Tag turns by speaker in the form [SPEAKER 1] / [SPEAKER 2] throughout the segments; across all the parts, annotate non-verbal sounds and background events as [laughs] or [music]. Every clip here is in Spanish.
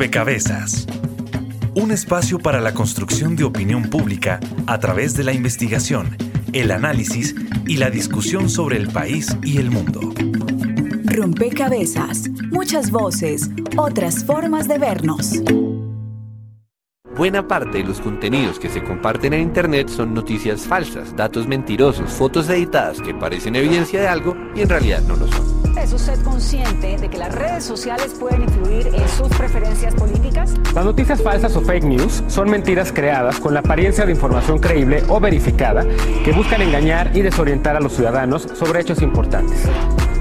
[SPEAKER 1] Rompecabezas. Un espacio para la construcción de opinión pública a través de la investigación, el análisis y la discusión sobre el país y el mundo.
[SPEAKER 2] Rompecabezas, muchas voces, otras formas de vernos.
[SPEAKER 3] Buena parte de los contenidos que se comparten en Internet son noticias falsas, datos mentirosos, fotos editadas que parecen evidencia de algo y en realidad no lo son.
[SPEAKER 4] ¿Es usted consciente de que las redes sociales pueden influir en sus preferencias políticas?
[SPEAKER 5] Las noticias falsas o fake news son mentiras creadas con la apariencia de información creíble o verificada que buscan engañar y desorientar a los ciudadanos sobre hechos importantes.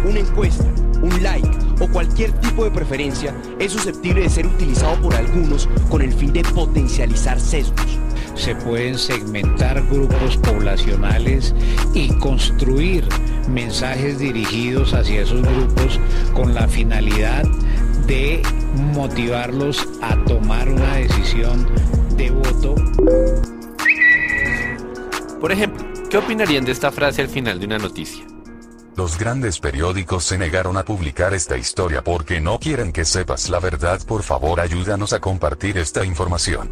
[SPEAKER 6] Una encuesta, un like o cualquier tipo de preferencia es susceptible de ser utilizado por algunos con el fin de potencializar sesgos
[SPEAKER 7] se pueden segmentar grupos poblacionales y construir mensajes dirigidos hacia esos grupos con la finalidad de motivarlos a tomar una decisión de voto.
[SPEAKER 3] Por ejemplo, ¿qué opinarían de esta frase al final de una noticia?
[SPEAKER 8] Los grandes periódicos se negaron a publicar esta historia porque no quieren que sepas la verdad. Por favor, ayúdanos a compartir esta información.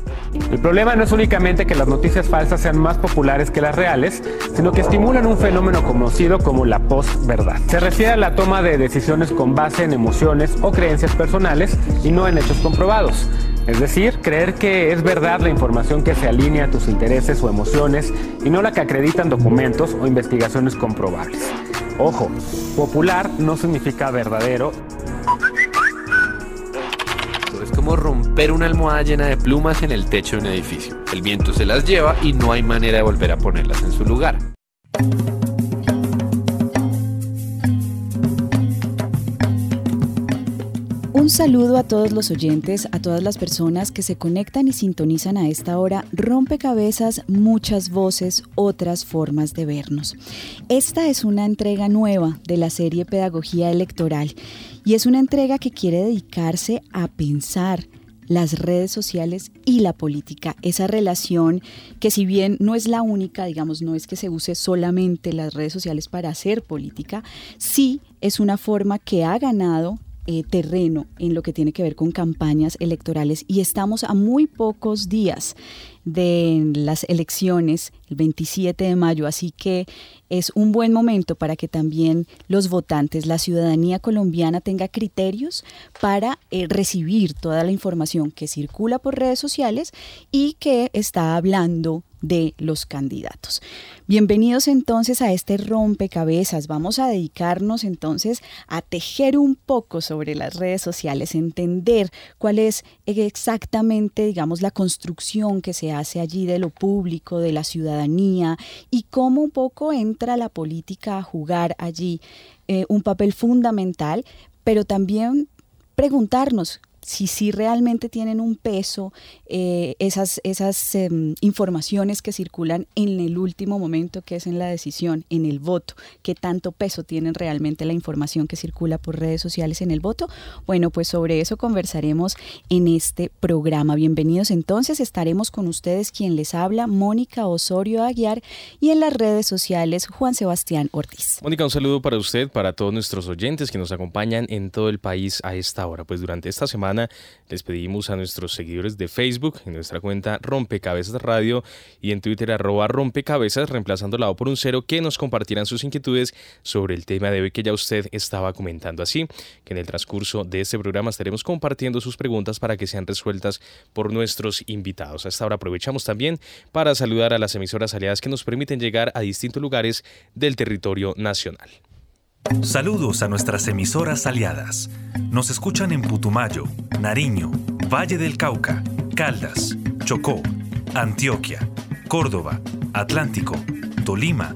[SPEAKER 5] El problema no es únicamente que las noticias falsas sean más populares que las reales, sino que estimulan un fenómeno conocido como la posverdad. Se refiere a la toma de decisiones con base en emociones o creencias personales y no en hechos comprobados. Es decir, creer que es verdad la información que se alinea a tus intereses o emociones y no la que acreditan documentos o investigaciones comprobables. Ojo, popular no significa verdadero.
[SPEAKER 3] Es como romper una almohada llena de plumas en el techo de un edificio. El viento se las lleva y no hay manera de volver a ponerlas en su lugar.
[SPEAKER 2] Un saludo a todos los oyentes, a todas las personas que se conectan y sintonizan a esta hora. Rompecabezas, muchas voces, otras formas de vernos. Esta es una entrega nueva de la serie Pedagogía Electoral y es una entrega que quiere dedicarse a pensar las redes sociales y la política, esa relación que si bien no es la única, digamos, no es que se use solamente las redes sociales para hacer política, sí es una forma que ha ganado eh, terreno en lo que tiene que ver con campañas electorales y estamos a muy pocos días de las elecciones el 27 de mayo, así que es un buen momento para que también los votantes, la ciudadanía colombiana tenga criterios para eh, recibir toda la información que circula por redes sociales y que está hablando de los candidatos. Bienvenidos entonces a este rompecabezas. Vamos a dedicarnos entonces a tejer un poco sobre las redes sociales, entender cuál es exactamente, digamos, la construcción que se hace allí de lo público, de la ciudadanía y cómo un poco entra la política a jugar allí eh, un papel fundamental, pero también preguntarnos si sí realmente tienen un peso eh, esas, esas em, informaciones que circulan en el último momento, que es en la decisión, en el voto, qué tanto peso tienen realmente la información que circula por redes sociales en el voto. Bueno, pues sobre eso conversaremos en este programa. Bienvenidos entonces, estaremos con ustedes quien les habla, Mónica Osorio Aguiar, y en las redes sociales, Juan Sebastián Ortiz.
[SPEAKER 9] Mónica, un saludo para usted, para todos nuestros oyentes que nos acompañan en todo el país a esta hora. Pues durante esta semana les pedimos a nuestros seguidores de Facebook, en nuestra cuenta Rompecabezas Radio y en Twitter arroba Rompecabezas, reemplazando la O por un cero, que nos compartieran sus inquietudes sobre el tema de hoy que ya usted estaba comentando. Así que en el transcurso de este programa estaremos compartiendo sus preguntas para que sean resueltas por nuestros invitados. Hasta ahora aprovechamos también para saludar a las emisoras aliadas que nos permiten llegar a distintos lugares del territorio nacional.
[SPEAKER 1] Saludos a nuestras emisoras aliadas. Nos escuchan en Putumayo, Nariño, Valle del Cauca, Caldas, Chocó, Antioquia, Córdoba, Atlántico, Tolima,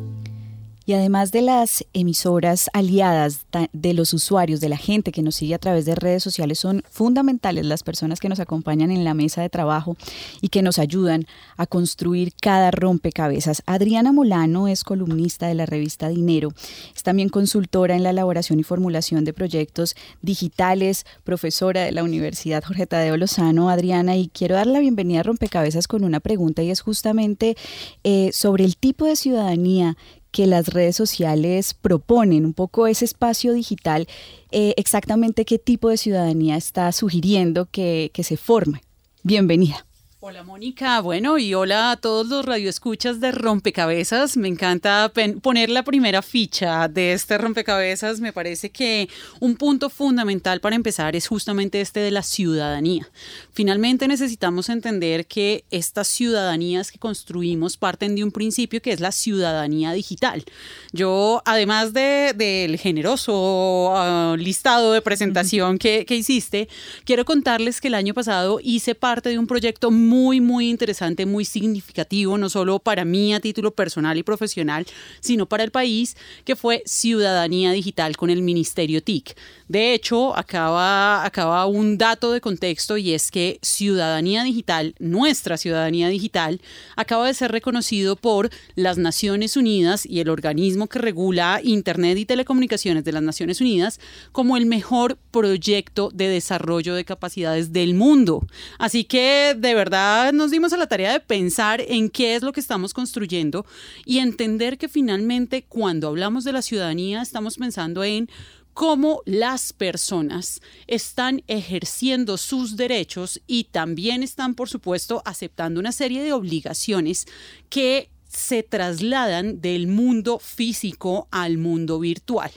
[SPEAKER 2] Y además de las emisoras aliadas de los usuarios, de la gente que nos sigue a través de redes sociales, son fundamentales las personas que nos acompañan en la mesa de trabajo y que nos ayudan a construir cada rompecabezas. Adriana Molano es columnista de la revista Dinero, es también consultora en la elaboración y formulación de proyectos digitales, profesora de la Universidad Jorge Tadeo Lozano. Adriana, y quiero dar la bienvenida a Rompecabezas con una pregunta y es justamente eh, sobre el tipo de ciudadanía que las redes sociales proponen, un poco ese espacio digital, eh, exactamente qué tipo de ciudadanía está sugiriendo que, que se forme. Bienvenida.
[SPEAKER 10] Hola Mónica, bueno y hola a todos los radioescuchas de Rompecabezas. Me encanta poner la primera ficha de este rompecabezas. Me parece que un punto fundamental para empezar es justamente este de la ciudadanía. Finalmente necesitamos entender que estas ciudadanías que construimos parten de un principio que es la ciudadanía digital. Yo, además del generoso ah, listado de presentación que, que hiciste, quiero contarles que el año pasado hice parte de un proyecto muy muy, muy interesante, muy significativo, no solo para mí a título personal y profesional, sino para el país, que fue Ciudadanía Digital con el Ministerio TIC. De hecho, acaba, acaba un dato de contexto y es que Ciudadanía Digital, nuestra Ciudadanía Digital, acaba de ser reconocido por las Naciones Unidas y el organismo que regula Internet y telecomunicaciones de las Naciones Unidas como el mejor proyecto de desarrollo de capacidades del mundo. Así que, de verdad, nos dimos a la tarea de pensar en qué es lo que estamos construyendo y entender que finalmente cuando hablamos de la ciudadanía estamos pensando en cómo las personas están ejerciendo sus derechos y también están, por supuesto, aceptando una serie de obligaciones que se trasladan del mundo físico al mundo virtual.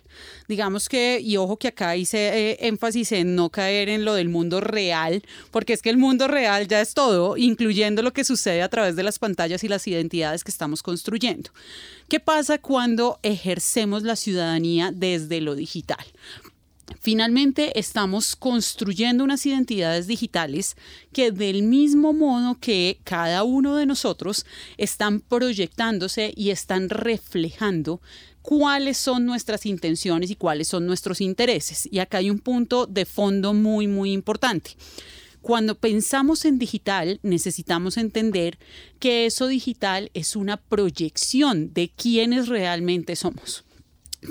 [SPEAKER 10] Digamos que, y ojo que acá hice eh, énfasis en no caer en lo del mundo real, porque es que el mundo real ya es todo, incluyendo lo que sucede a través de las pantallas y las identidades que estamos construyendo. ¿Qué pasa cuando ejercemos la ciudadanía desde lo digital? Finalmente, estamos construyendo unas identidades digitales que del mismo modo que cada uno de nosotros están proyectándose y están reflejando cuáles son nuestras intenciones y cuáles son nuestros intereses. Y acá hay un punto de fondo muy, muy importante. Cuando pensamos en digital, necesitamos entender que eso digital es una proyección de quiénes realmente somos.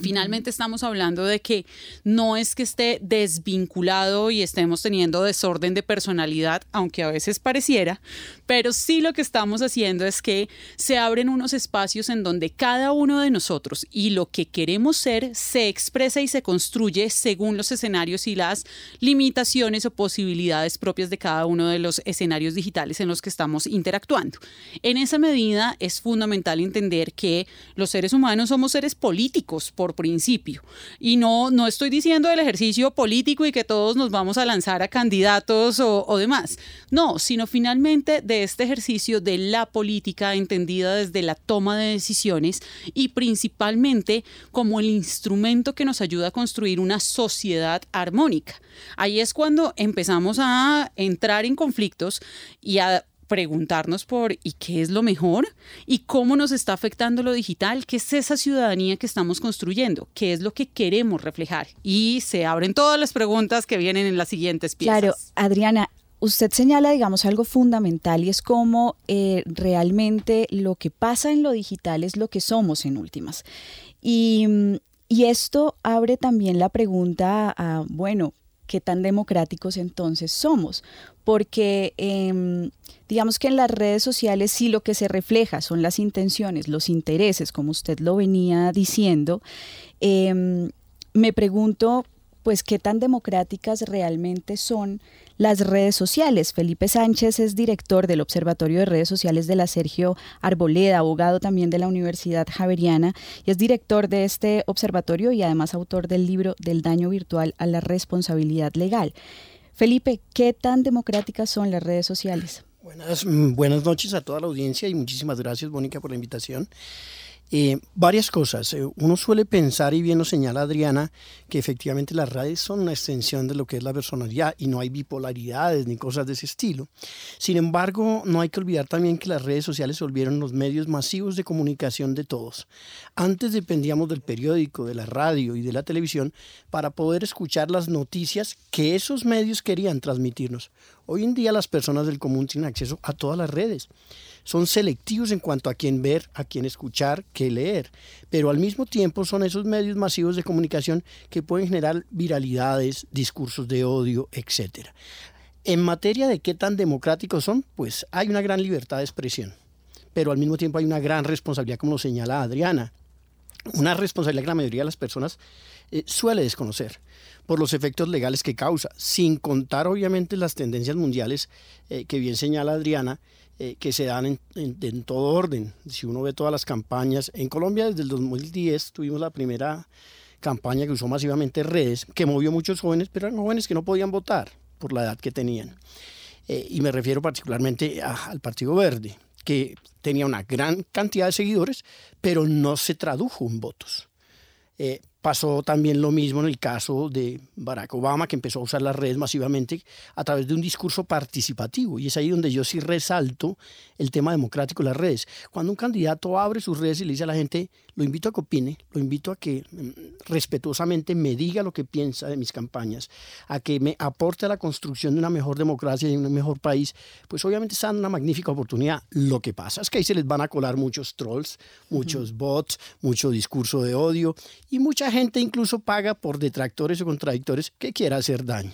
[SPEAKER 10] Finalmente estamos hablando de que no es que esté desvinculado y estemos teniendo desorden de personalidad, aunque a veces pareciera, pero sí lo que estamos haciendo es que se abren unos espacios en donde cada uno de nosotros y lo que queremos ser se expresa y se construye según los escenarios y las limitaciones o posibilidades propias de cada uno de los escenarios digitales en los que estamos interactuando. En esa medida es fundamental entender que los seres humanos somos seres políticos, por principio. Y no, no estoy diciendo el ejercicio político y que todos nos vamos a lanzar a candidatos o, o demás. No, sino finalmente de este ejercicio de la política entendida desde la toma de decisiones y principalmente como el instrumento que nos ayuda a construir una sociedad armónica. Ahí es cuando empezamos a entrar en conflictos y a preguntarnos por ¿y qué es lo mejor? ¿Y cómo nos está afectando lo digital? ¿Qué es esa ciudadanía que estamos construyendo? ¿Qué es lo que queremos reflejar? Y se abren todas las preguntas que vienen en las siguientes piezas.
[SPEAKER 2] Claro, Adriana, usted señala, digamos, algo fundamental y es cómo eh, realmente lo que pasa en lo digital es lo que somos en últimas. Y, y esto abre también la pregunta a, bueno, qué tan democráticos entonces somos, porque em, digamos que en las redes sociales sí lo que se refleja son las intenciones, los intereses, como usted lo venía diciendo. Em, me pregunto, pues, qué tan democráticas realmente son las redes sociales. Felipe Sánchez es director del Observatorio de Redes Sociales de la Sergio Arboleda, abogado también de la Universidad Javeriana y es director de este observatorio y además autor del libro Del daño virtual a la responsabilidad legal. Felipe, ¿qué tan democráticas son las redes sociales?
[SPEAKER 11] Buenas, mm, buenas noches a toda la audiencia y muchísimas gracias, Mónica, por la invitación. Eh, varias cosas. Eh, uno suele pensar, y bien lo señala Adriana, que efectivamente las redes son una extensión de lo que es la personalidad y no hay bipolaridades ni cosas de ese estilo. Sin embargo, no hay que olvidar también que las redes sociales volvieron los medios masivos de comunicación de todos. Antes dependíamos del periódico, de la radio y de la televisión para poder escuchar las noticias que esos medios querían transmitirnos. Hoy en día las personas del común tienen acceso a todas las redes. Son selectivos en cuanto a quién ver, a quién escuchar, qué leer, pero al mismo tiempo son esos medios masivos de comunicación que pueden generar viralidades, discursos de odio, etc. En materia de qué tan democráticos son, pues hay una gran libertad de expresión, pero al mismo tiempo hay una gran responsabilidad, como lo señala Adriana, una responsabilidad que la mayoría de las personas eh, suele desconocer por los efectos legales que causa, sin contar obviamente las tendencias mundiales eh, que bien señala Adriana, eh, que se dan en, todo orden. Si uno ve todas las campañas, en Colombia desde el 2010 tuvimos la primera campaña que usó masivamente redes, que movió muchos jóvenes, pero eran jóvenes que no podían votar por la edad que tenían. Eh, y me refiero particularmente al Partido Verde, que tenía una gran cantidad de seguidores, pero no se tradujo en votos. Pasó también lo mismo en el caso de Barack Obama, que empezó a usar las redes masivamente a través de un discurso participativo. Y es ahí donde yo sí resalto el tema democrático de las redes. Cuando un candidato abre sus redes y le dice a la gente, lo invito a que opine, lo invito a que mm, respetuosamente me diga lo que piensa de mis campañas, a que me aporte a la construcción de una mejor democracia y un mejor país, pues obviamente está una magnífica oportunidad. Lo que pasa es que ahí se les van a colar muchos trolls, muchos bots, mucho discurso de odio y mucha gente incluso paga por detractores o contradictores que quiera hacer daño.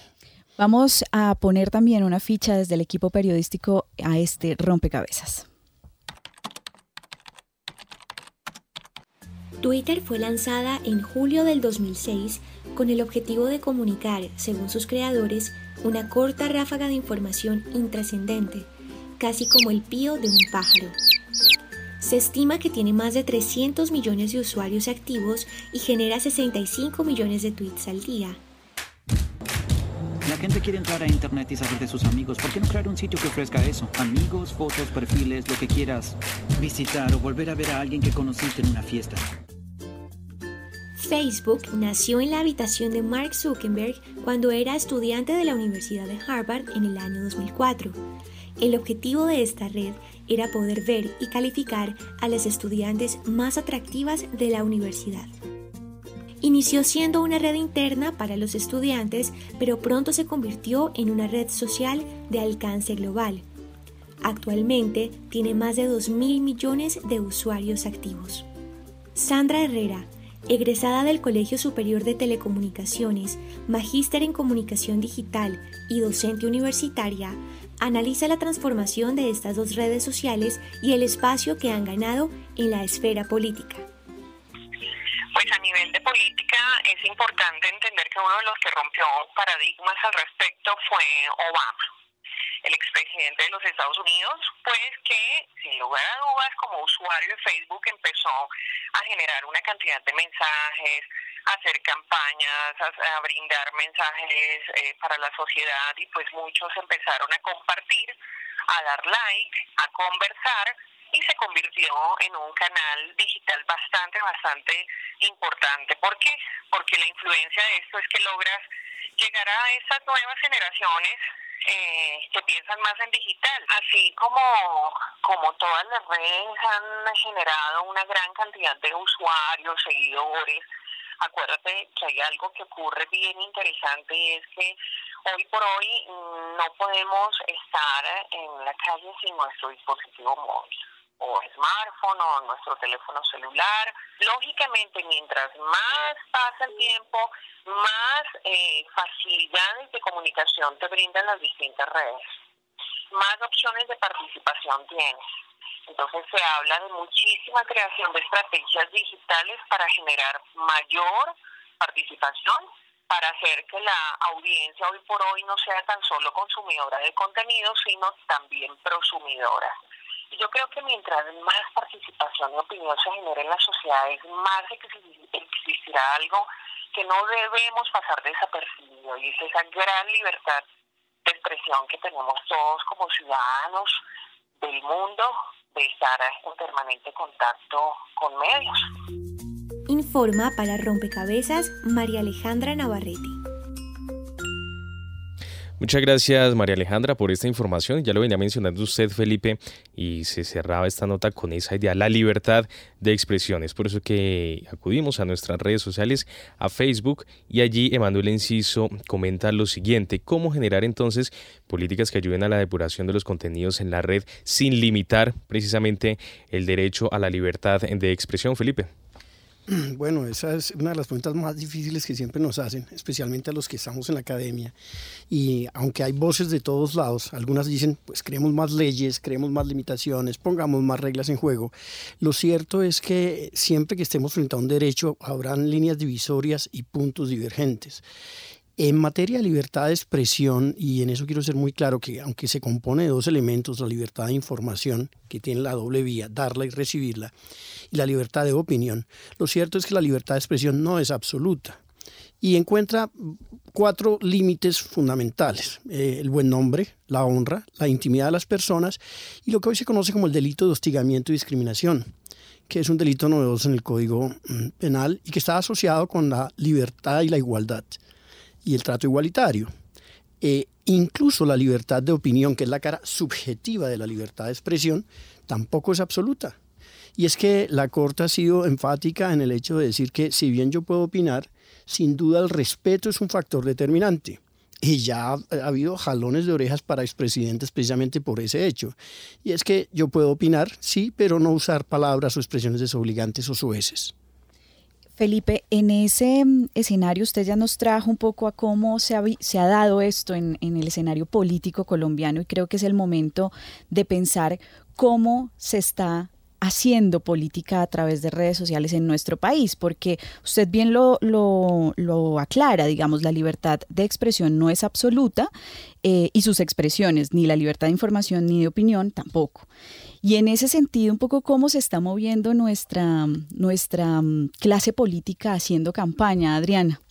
[SPEAKER 2] Vamos a poner también una ficha desde el equipo periodístico a este rompecabezas.
[SPEAKER 12] Twitter fue lanzada en julio del 2006 con el objetivo de comunicar, según sus creadores, una corta ráfaga de información intrascendente, casi como el pío de un pájaro. Se estima que tiene más de 300 millones de usuarios activos y genera 65 millones de tweets al día.
[SPEAKER 13] La gente quiere entrar a internet y saber de sus amigos. ¿Por qué no crear un sitio que ofrezca eso? Amigos, fotos, perfiles, lo que quieras visitar o volver a ver a alguien que conociste en una fiesta.
[SPEAKER 12] Facebook nació en la habitación de Mark Zuckerberg cuando era estudiante de la Universidad de Harvard en el año 2004. El objetivo de esta red era poder ver y calificar a las estudiantes más atractivas de la universidad. Inició siendo una red interna para los estudiantes, pero pronto se convirtió en una red social de alcance global. Actualmente tiene más de 2.000 millones de usuarios activos. Sandra Herrera, egresada del Colegio Superior de Telecomunicaciones, magíster en comunicación digital y docente universitaria, analiza la transformación de estas dos redes sociales y el espacio que han ganado en la esfera política.
[SPEAKER 14] Pues a nivel de política es importante entender que uno de los que rompió paradigmas al respecto fue Obama, el expresidente de los Estados Unidos, pues que sin lugar a dudas como usuario de Facebook empezó a generar una cantidad de mensajes, hacer campañas, a, brindar mensajes eh, para la sociedad y pues muchos empezaron a compartir, a dar like, a conversar y se convirtió en un canal digital bastante, bastante importante. ¿Por qué? Porque la influencia de esto es que logras llegar a estas nuevas generaciones eh, que piensan más en digital. Así como, como todas las redes han generado una gran cantidad de usuarios, seguidores, acuérdate que hay algo que ocurre bien interesante y es que hoy por hoy no podemos estar en la calle sin nuestro dispositivo móvil o smartphone o nuestro teléfono celular. Lógicamente, mientras más pasa el tiempo, más eh, facilidades de comunicación te brindan las distintas redes, más opciones de participación tienes. Entonces se habla de muchísima creación de estrategias digitales para generar mayor participación, para hacer que la audiencia hoy por hoy no sea tan solo consumidora de contenido, sino también prosumidora. Y yo creo que mientras más participación y opinión se genere en las sociedades, más existirá algo que no debemos pasar desapercibido y es esa gran libertad de expresión que tenemos todos como ciudadanos del mundo, estar en permanente contacto con medios.
[SPEAKER 12] Informa para Rompecabezas María Alejandra Navarrete.
[SPEAKER 9] Muchas gracias María Alejandra por esta información. Ya lo venía mencionando usted Felipe y se cerraba esta nota con esa idea, la libertad de expresión. Es por eso que acudimos a nuestras redes sociales, a Facebook y allí Emanuel Enciso comenta lo siguiente, cómo generar entonces políticas que ayuden a la depuración de los contenidos en la red sin limitar precisamente el derecho a la libertad de expresión. Felipe. [clears throat]
[SPEAKER 11] Bueno, esa es una de las preguntas más difíciles que siempre nos hacen, especialmente a los que estamos en la academia. Y aunque hay voces de todos lados, algunas dicen, pues creemos más leyes, creemos más limitaciones, pongamos más reglas en juego. Lo cierto es que siempre que estemos frente a un derecho, habrán líneas divisorias y puntos divergentes. En materia de libertad de expresión, y en eso quiero ser muy claro que aunque se compone de dos elementos, la libertad de información, que tiene la doble vía, darla y recibirla, y la libertad de opinión, lo cierto es que la libertad de expresión no es absoluta y encuentra cuatro límites fundamentales. Eh, el buen nombre, la honra, la intimidad de las personas y lo que hoy se conoce como el delito de hostigamiento y discriminación que es un delito novedoso en el Código mm, Penal y que está asociado con la libertad y la igualdad y el trato igualitario. E incluso la libertad de opinión, que es la cara subjetiva de la libertad de expresión, tampoco es absoluta. Y es que la Corte ha sido enfática en el hecho de decir que si bien yo puedo opinar, sin duda el respeto es un factor determinante. Y ya ha, habido jalones de orejas para expresidentes precisamente por ese hecho. Y es que yo puedo opinar, sí, pero no usar palabras o expresiones desobligantes o sueces.
[SPEAKER 2] Felipe, en ese mm, escenario usted ya nos trajo un poco a cómo se ha, dado esto en, en, el escenario político colombiano y creo que es el momento de pensar cómo se está haciendo política a través de redes sociales en nuestro país, porque usted bien lo aclara, digamos, la libertad de expresión no es absoluta eh, y sus expresiones, ni la libertad de información ni de opinión tampoco. Y en ese sentido, un poco cómo se está moviendo nuestra, nuestra mm, clase política haciendo campaña, Adriana.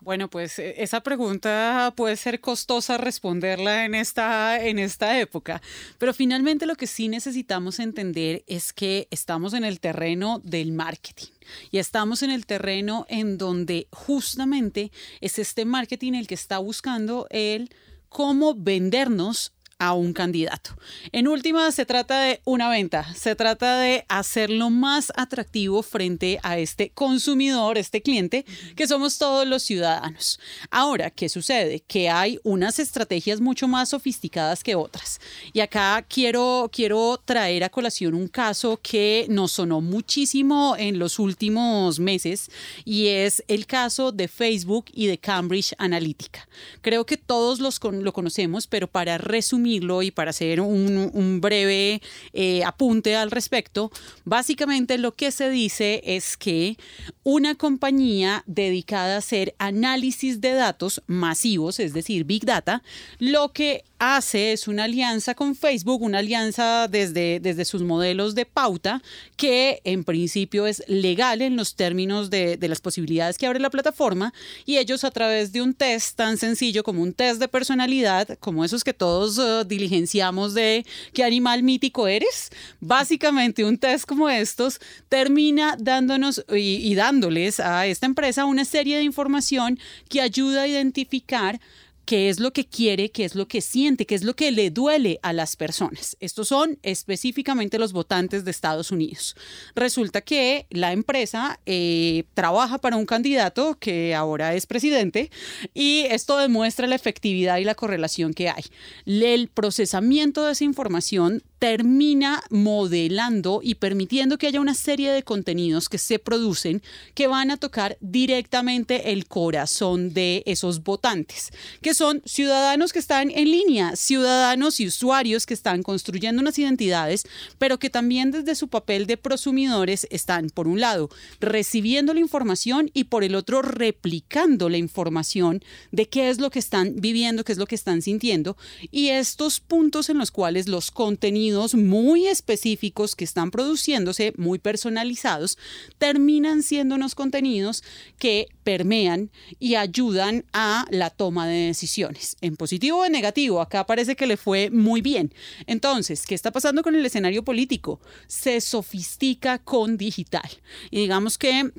[SPEAKER 10] Bueno, pues e, esa pregunta puede ser costosa responderla en esta, en esta época, pero finalmente lo que sí necesitamos entender es que estamos en el terreno del marketing y estamos en el terreno en donde justamente es este marketing el que está buscando el cómo vendernos a un candidato. En última, se trata de una venta, se trata de hacerlo más atractivo frente a este consumidor, este cliente, que somos todos los ciudadanos. Ahora, ¿qué sucede? Que hay unas estrategias mucho más sofisticadas que otras. Y acá quiero, quiero traer a colación un caso que nos sonó muchísimo en los últimos meses y es el caso de Facebook y de Cambridge Analytica. Creo que todos los lo conocemos, pero para resumir, y para hacer un, breve eh, apunte al respecto, básicamente lo que se dice es que una compañía dedicada a hacer análisis de datos masivos, es decir, Big Data, lo que hace es una alianza con Facebook, una alianza desde, desde sus modelos de pauta, que en principio es legal en los términos de, de, las posibilidades que abre la plataforma, y ellos a través de un test tan sencillo como un test de personalidad, como esos que todos uh, diligenciamos de qué animal mítico eres, básicamente un test como estos termina dándonos y dándoles a esta empresa una serie de información que ayuda a identificar qué es lo que quiere, qué es lo que siente, qué es lo que le duele a las personas. Estos son específicamente los votantes de Estados Unidos. Resulta que la empresa eh, trabaja para un candidato que ahora es presidente y esto demuestra la efectividad y la correlación que hay. El procesamiento de esa información termina modelando y permitiendo que haya una serie de contenidos que se producen que van a tocar directamente el corazón de esos votantes, que son ciudadanos que están en línea, ciudadanos y usuarios que están construyendo unas identidades, pero que también desde su papel de prosumidores están, por un lado, recibiendo la información y por el otro, replicando la información de qué es lo que están viviendo, qué es lo que están sintiendo, y estos puntos en los cuales los contenidos muy específicos que están produciéndose, muy personalizados, terminan siendo unos contenidos que permean y ayudan a la toma de decisiones, en positivo o en negativo. Acá parece que le fue muy bien. Entonces, ¿qué está pasando con el escenario político? Se sofistica con digital. Y digamos que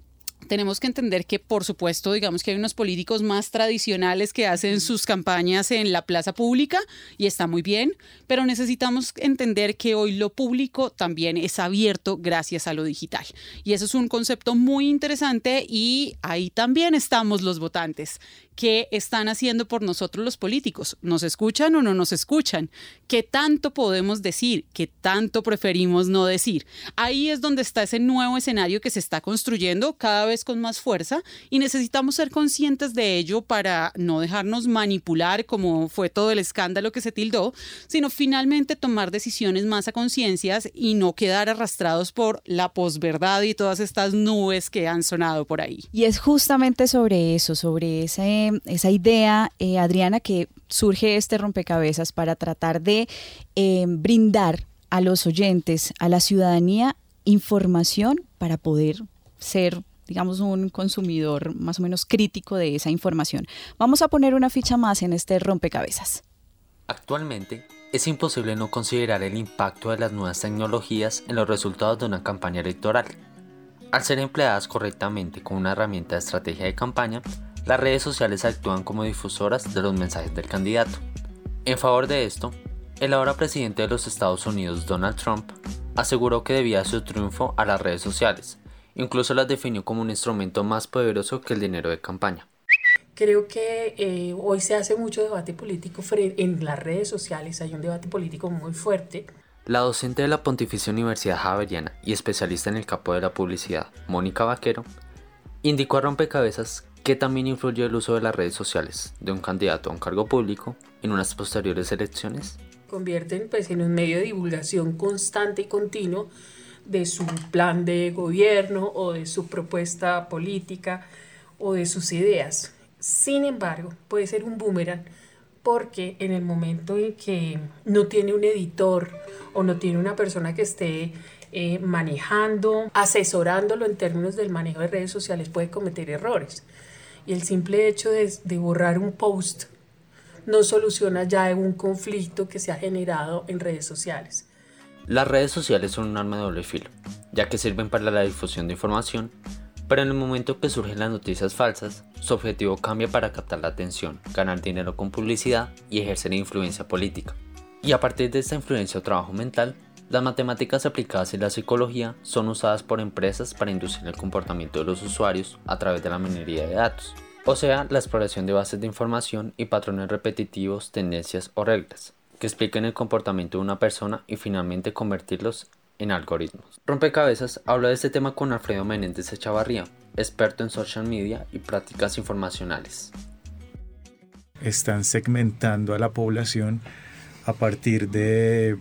[SPEAKER 10] tenemos que entender que, por supuesto, digamos que hay unos políticos más tradicionales que hacen sus campañas en la plaza pública y está muy bien, pero necesitamos entender que hoy lo público también es abierto gracias a lo digital. Y eso es un concepto muy interesante y ahí también estamos los votantes. ¿Qué están haciendo por nosotros los políticos? ¿Nos escuchan o no nos escuchan? ¿Qué tanto podemos decir? ¿Qué tanto preferimos no decir? Ahí es donde está ese nuevo escenario que se está construyendo cada vez con más fuerza y necesitamos ser conscientes de ello para no dejarnos manipular como fue todo el escándalo que se tildó, sino finalmente tomar decisiones más a conciencias y no quedar arrastrados por la posverdad y todas estas nubes que han sonado por ahí.
[SPEAKER 2] Y es justamente sobre eso, sobre ese esa idea, eh, Adriana, que surge este rompecabezas para tratar de eh, brindar a los oyentes, a la ciudadanía, información para poder ser digamos, un consumidor más o menos crítico de esa información. Vamos a poner una ficha más en este rompecabezas.
[SPEAKER 15] Actualmente, es imposible no considerar el impacto de las nuevas tecnologías en los resultados de una campaña electoral. Al ser empleadas correctamente como una herramienta de estrategia de campaña, las redes sociales actúan como difusoras de los mensajes del candidato. En favor de esto, el ahora presidente de los Estados Unidos, Donald Trump, aseguró que debía su triunfo a las redes sociales, incluso las definió como un instrumento más poderoso que el dinero de campaña.
[SPEAKER 16] Creo que eh, hoy se hace mucho debate político en las redes sociales, hay un debate político muy fuerte.
[SPEAKER 15] La docente de la Pontificia Universidad Javeriana y especialista en el campo de la publicidad, Mónica Vaquero, indicó a Rompecabezas que también influyó el uso de las redes sociales de un candidato a un cargo público en unas posteriores elecciones?
[SPEAKER 16] Convierten pues, en un medio de divulgación constante y continuo de su plan de gobierno o de su propuesta política o de sus ideas. Sin embargo, puede ser un boomerang porque en el momento en que no tiene un editor o no tiene una persona que esté eh, manejando, asesorándolo en términos del manejo de redes sociales, puede cometer errores. Y el simple hecho de, borrar un post no soluciona ya un conflicto que se ha generado en redes sociales.
[SPEAKER 15] Las redes sociales son un arma de doble filo, ya que sirven para la difusión de información, pero en el momento que surgen las noticias falsas, su objetivo cambia para captar la atención, ganar dinero con publicidad y ejercer influencia política. Y a partir de esta influencia o trabajo mental, las matemáticas aplicadas y la psicología son usadas por empresas para inducir el comportamiento de los usuarios a través de la minería de datos, o sea, la exploración de bases de información y patrones repetitivos, tendencias o reglas, que expliquen el comportamiento de una persona y finalmente convertirlos en algoritmos. Rompecabezas habla de este tema con Alfredo Menéndez Echavarría, experto en social media y prácticas informacionales.
[SPEAKER 17] Están segmentando a la población a partir de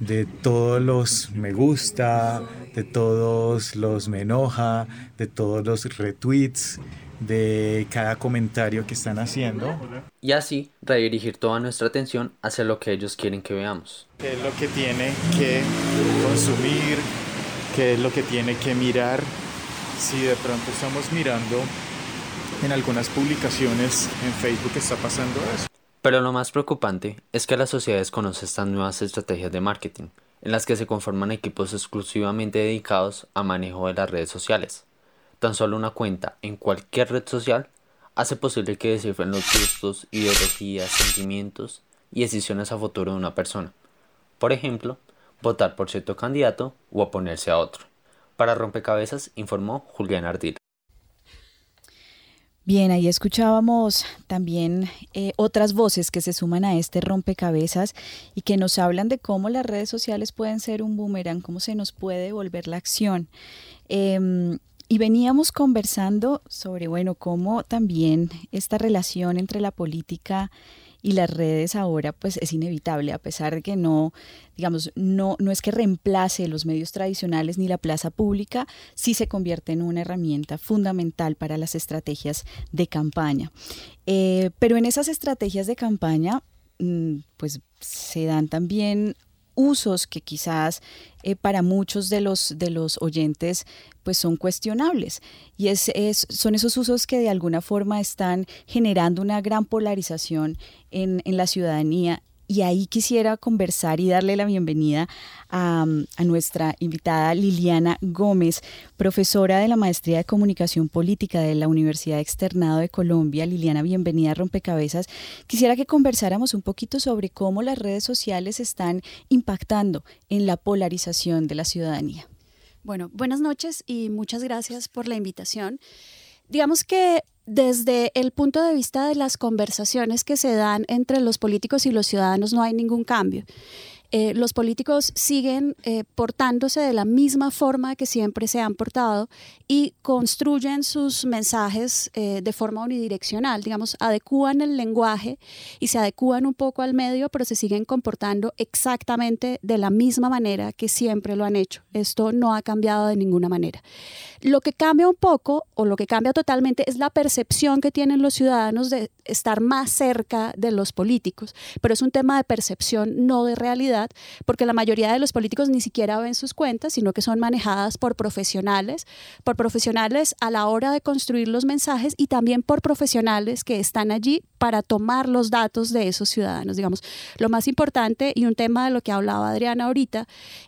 [SPEAKER 17] de todos los me gusta, de todos los me enoja, de todos los retweets, de cada comentario que están haciendo.
[SPEAKER 15] Y así redirigir toda nuestra atención hacia lo que ellos quieren que veamos.
[SPEAKER 17] ¿Qué es lo que tiene que consumir? ¿Qué es lo que tiene que mirar? Si de pronto estamos mirando en algunas publicaciones en Facebook está pasando eso.
[SPEAKER 15] Pero lo más preocupante es que la sociedad desconoce estas nuevas estrategias de marketing, en las que se conforman equipos exclusivamente dedicados a manejo de las redes sociales. Tan solo una cuenta en cualquier red social hace posible que descifren los gustos, ideologías, sentimientos y decisiones a futuro de una persona. Por ejemplo, votar por cierto candidato o oponerse a otro. Para Rompecabezas informó Julián Ardila.
[SPEAKER 2] Bien, ahí escuchábamos también eh, otras voces que se suman a este rompecabezas y que nos hablan de cómo las redes sociales pueden ser un boomerang, cómo se nos puede volver la acción. Em, y veníamos conversando sobre, bueno, cómo también esta relación entre la política las redes ahora pues es inevitable, a pesar de que no, digamos, no, no es que reemplace los medios tradicionales ni la plaza pública, sí se convierte en una herramienta fundamental para las estrategias de campaña. Eh, pero en esas estrategias de campaña, mm, pues se dan también usos que quizás eh, para muchos de los, de los oyentes pues son cuestionables. Y es, son esos usos que de alguna forma están generando una gran polarización en, en la ciudadanía y ahí quisiera conversar y darle la bienvenida a, nuestra invitada Liliana Gómez, profesora de la Maestría de Comunicación Política de la Universidad Externado de Colombia. Liliana, bienvenida a Rompecabezas. Quisiera que conversáramos un poquito sobre cómo las redes sociales están impactando en la polarización de la ciudadanía.
[SPEAKER 18] Bueno, buenas noches y muchas gracias por la invitación. Digamos que desde el punto de vista de las conversaciones que se dan entre los políticos y los ciudadanos no hay ningún cambio. Eh, los políticos siguen eh, portándose de la misma forma que siempre se han portado y construyen sus mensajes eh, de forma unidireccional, digamos, adecúan el lenguaje y se adecúan un poco al medio, pero se siguen comportando exactamente de la misma manera que siempre lo han hecho. Esto no ha cambiado de ninguna manera. Lo que cambia un poco o lo que cambia totalmente es la percepción que tienen los ciudadanos de estar más cerca de los políticos, pero es un tema de percepción, no de realidad, porque la mayoría de los políticos ni siquiera ven sus cuentas, sino que son manejadas por profesionales, por profesionales a la hora de construir los mensajes y también por profesionales que están allí para tomar los datos de esos ciudadanos. Digamos, lo más importante y un tema de lo que hablaba Adriana ahorita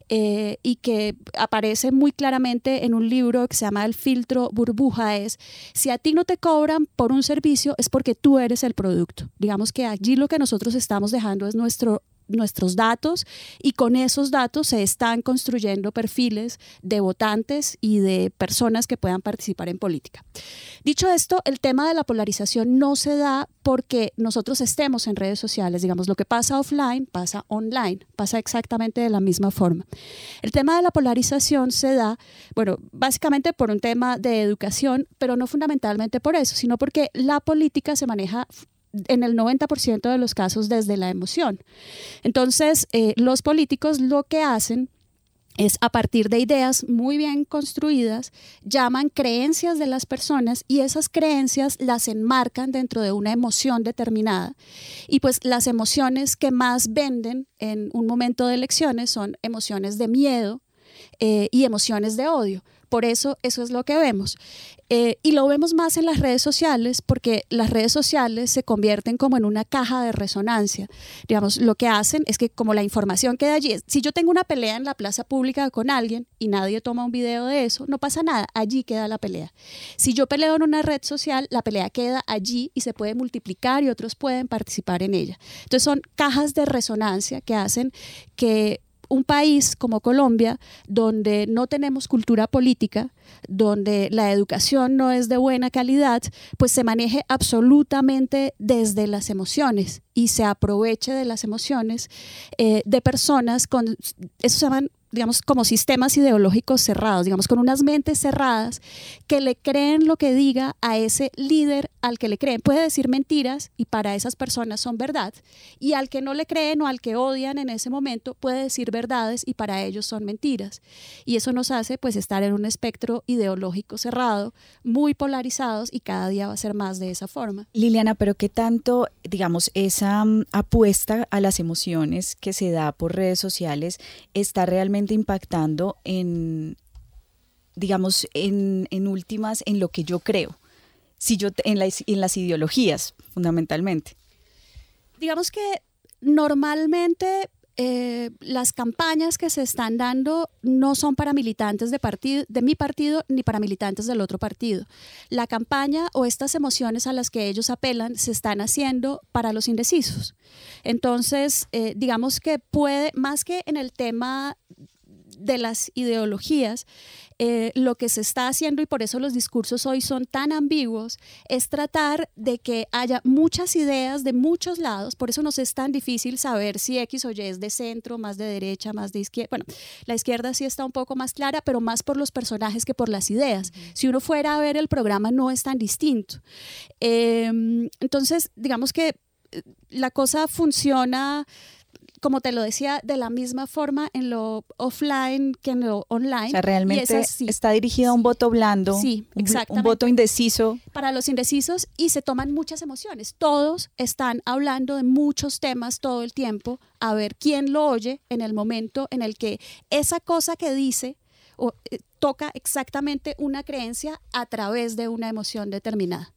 [SPEAKER 18] eh, y que aparece muy claramente en un libro que se llama El filtro burbuja es, si a ti no te cobran por un servicio es porque tú eres el producto. Digamos que allí lo que nosotros estamos dejando es nuestro nuestros datos y con esos datos se están construyendo perfiles de votantes y de personas que puedan participar en política. Dicho esto, el tema de la polarización no se da porque nosotros estemos en redes sociales, digamos, lo que pasa offline pasa online, pasa exactamente de la misma forma. El tema de la polarización se da, bueno, básicamente por un tema de educación, pero no fundamentalmente por eso, sino porque la política se maneja en el 90% de los casos desde la emoción. Entonces, eh, los políticos lo que hacen es a partir de ideas muy bien construidas, llaman creencias de las personas y esas creencias las enmarcan dentro de una emoción determinada. Y pues las emociones que más venden en un momento de elecciones son emociones de miedo eh, y emociones de odio. Por eso eso es lo que vemos. Eh, y lo vemos más en las redes sociales porque las redes sociales se convierten como en una caja de resonancia. Digamos, lo que hacen es que como la información queda allí, si yo tengo una pelea en la plaza pública con alguien y nadie toma un video de eso, no pasa nada, allí queda la pelea. Si yo peleo en una red social, la pelea queda allí y se puede multiplicar y otros pueden participar en ella. Entonces son cajas de resonancia que hacen que un país como Colombia, donde no tenemos cultura política, donde la educación no es de buena calidad, pues se maneje absolutamente desde las emociones y se aproveche de las emociones eh, de personas con, eso se llaman digamos, como sistemas ideológicos cerrados, digamos, con unas mentes cerradas que le creen lo que diga a ese líder al que le creen. Puede decir mentiras y para esas personas son verdad. Y al que no le creen o al que odian en ese momento puede decir verdades y para ellos son mentiras. Y eso nos hace pues estar en un espectro ideológico cerrado, muy polarizados y cada día va a ser más de esa forma.
[SPEAKER 2] Liliana, pero ¿qué tanto, digamos, esa mm, apuesta a las emociones que se da por redes sociales está realmente impactando en, digamos, en, últimas, en lo que yo creo, si yo, en, en las ideologías, fundamentalmente.
[SPEAKER 18] Digamos que normalmente eh, las campañas que se están dando no son para militantes de, partido, de mi partido ni para militantes del otro partido. La campaña o estas emociones a las que ellos apelan se están haciendo para los indecisos. Entonces, eh, digamos que puede, más que en el tema de las ideologías, eh, lo que se está haciendo y por eso los discursos hoy son tan ambiguos, es tratar de que haya muchas ideas de muchos lados, por eso nos es tan difícil saber si X o Y es de centro, más de derecha, más de izquierda. Bueno, la izquierda sí está un poco más clara, pero más por los personajes que por las ideas. Si uno fuera a ver el programa no es tan distinto. Em, entonces, digamos que eh, la cosa funciona como te lo decía, de la misma forma en lo offline que en lo online.
[SPEAKER 2] O sea, realmente está dirigido a un voto blando,
[SPEAKER 18] sí,
[SPEAKER 2] un, voto indeciso.
[SPEAKER 18] Para los indecisos y se toman muchas emociones. Todos están hablando de muchos temas todo el tiempo, a ver quién lo oye en el momento en el que esa cosa que dice o, eh, toca exactamente una creencia a través de una emoción determinada.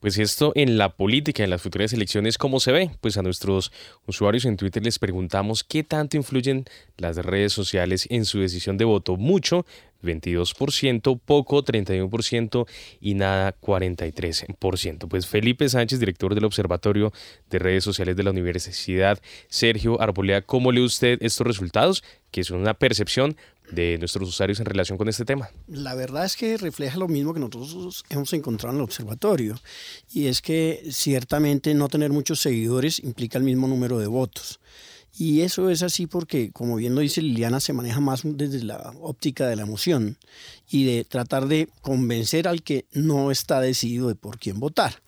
[SPEAKER 9] Pues esto en la política, en las futuras elecciones, ¿cómo se ve? Pues a nuestros usuarios en Twitter les preguntamos qué tanto influyen las redes sociales en su decisión de voto. Mucho, 22%, poco 31% y nada 43%. Pues Felipe Sánchez, director del Observatorio de Redes Sociales de la Universidad Sergio Arbolea, ¿cómo lee usted estos resultados? Que son una percepción de nuestros usuarios en relación con este tema.
[SPEAKER 11] La verdad es que refleja lo mismo que nosotros hemos encontrado en el observatorio y es que ciertamente no tener muchos seguidores implica el mismo número de votos. Y eso es así porque, como bien lo dice Liliana, se maneja más desde la óptica de la emoción y de tratar de convencer al que no está decidido de por quién votar.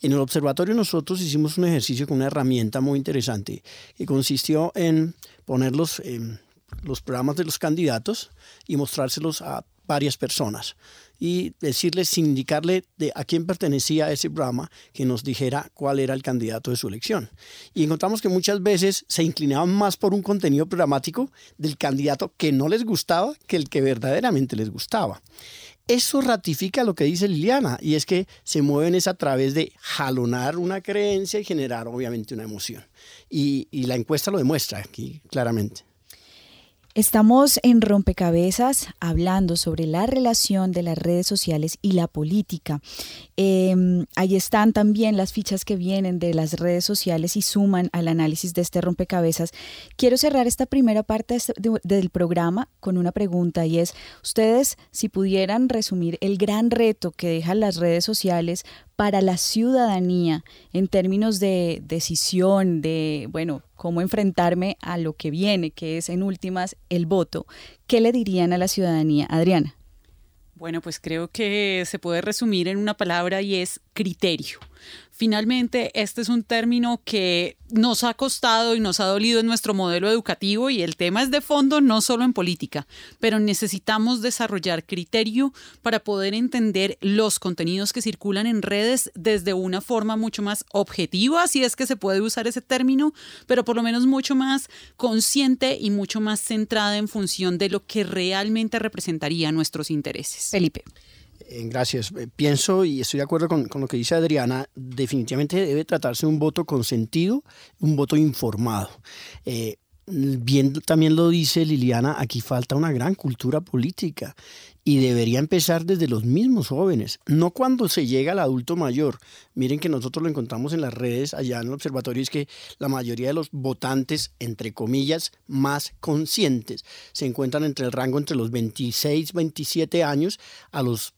[SPEAKER 11] En el observatorio nosotros hicimos un ejercicio con una herramienta muy interesante que consistió en poner los, los programas de los candidatos y mostrárselos a varias personas y decirles, indicarle de a quién pertenecía ese programa, que nos dijera cuál era el candidato de su elección. Y encontramos que muchas veces se inclinaban más por un contenido programático del candidato que no les gustaba que el que verdaderamente les gustaba. Eso ratifica lo que dice Liliana, y es que se mueven es a través de jalonar una creencia y generar obviamente una emoción. Y, y la encuesta lo demuestra aquí claramente.
[SPEAKER 2] Estamos en Rompecabezas hablando sobre la relación de las redes sociales y la política. Em, ahí están también las fichas que vienen de las redes sociales y suman al análisis de este rompecabezas. Quiero cerrar esta primera parte del programa con una pregunta y es, ustedes si pudieran resumir el gran reto que dejan las redes sociales para la ciudadanía en términos de decisión, de, bueno, cómo enfrentarme a lo que viene, que es en últimas el voto, ¿qué le dirían a la ciudadanía? Adriana.
[SPEAKER 10] Bueno, pues creo que se puede resumir en una palabra y es criterio. Finalmente, este es un término que nos ha costado y nos ha dolido en nuestro modelo educativo y el tema es de fondo no solo en política, pero necesitamos desarrollar criterio para poder entender los contenidos que circulan en redes desde una forma mucho más objetiva, si es que se puede usar ese término, pero por lo menos mucho más consciente y mucho más centrada en función de lo que realmente representaría nuestros intereses.
[SPEAKER 2] Felipe.
[SPEAKER 11] Gracias. Eh, pienso y estoy de acuerdo con, lo que dice Adriana, definitivamente debe tratarse de un voto consentido, un voto informado. Eh, bien también lo dice Liliana, aquí falta una gran cultura política y debería empezar desde los mismos jóvenes, no cuando se llega al adulto mayor. Miren que nosotros lo encontramos en las redes allá en el observatorio, es que la mayoría de los votantes, entre comillas, más conscientes, se encuentran entre el rango entre los 26, 27 años a los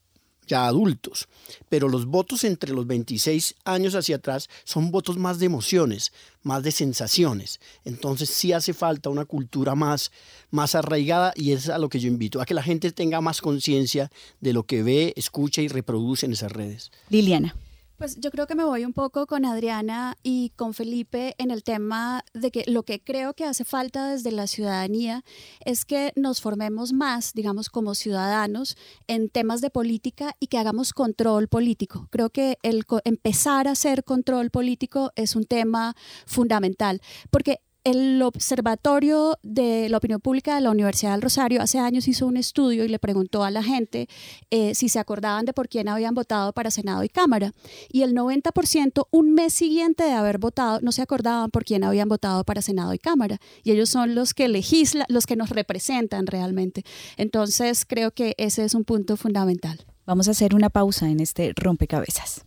[SPEAKER 11] ya adultos, pero los votos entre los 26 años hacia atrás son votos más de emociones, más de sensaciones. Entonces sí hace falta una cultura más, más arraigada y es a lo que yo invito, a que la gente tenga más conciencia de lo que ve, escucha y reproduce en esas redes.
[SPEAKER 2] Liliana.
[SPEAKER 18] Pues yo creo que me voy un poco con Adriana y con Felipe en el tema de que lo que creo que hace falta desde la ciudadanía es que nos formemos más, digamos, como ciudadanos en temas de política y que hagamos control político. Creo que el empezar a hacer control político es un tema fundamental, porque el Observatorio de la Opinión Pública de la Universidad del Rosario hace años hizo un estudio y le preguntó a la gente eh, si se acordaban de por quién habían votado para Senado y Cámara. Y el 90%, un mes siguiente de haber votado, no se acordaban por quién habían votado para Senado y Cámara. Y ellos son los que legislan, los que nos representan realmente. Entonces, creo que ese es un punto fundamental.
[SPEAKER 2] Vamos a hacer una pausa en este rompecabezas.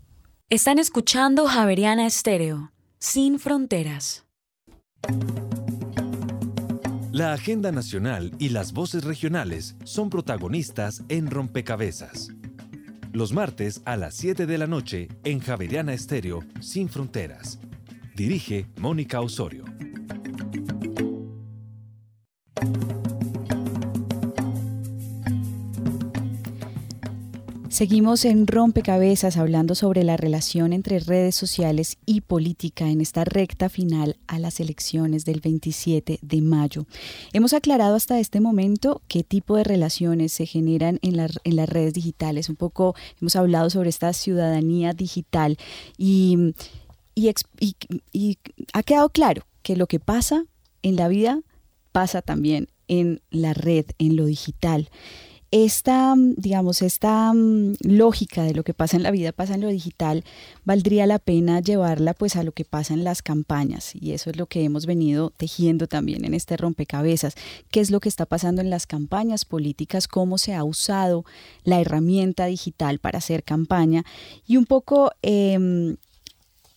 [SPEAKER 19] Están escuchando Javeriana Estéreo, sin fronteras.
[SPEAKER 1] La agenda nacional y las voces regionales son protagonistas en Rompecabezas. Los martes a las 7 de la noche en Javeriana Estéreo Sin Fronteras. Dirige Mónica Osorio.
[SPEAKER 2] Seguimos en Rompecabezas hablando sobre la relación entre redes sociales y política en esta recta final a las elecciones del 27 de mayo. Hemos aclarado hasta este momento qué tipo de relaciones se generan en, en las redes digitales. Un poco hemos hablado sobre esta ciudadanía digital y, y ha quedado claro que lo que pasa en la vida pasa también en la red, en lo digital esta, digamos, esta mm, lógica de lo que pasa en la vida pasa en lo digital, valdría la pena llevarla pues a lo que pasa en las campañas. Y eso es lo que hemos venido tejiendo también en este rompecabezas, qué es lo que está pasando en las campañas políticas, cómo se ha usado la herramienta digital para hacer campaña y un poco em,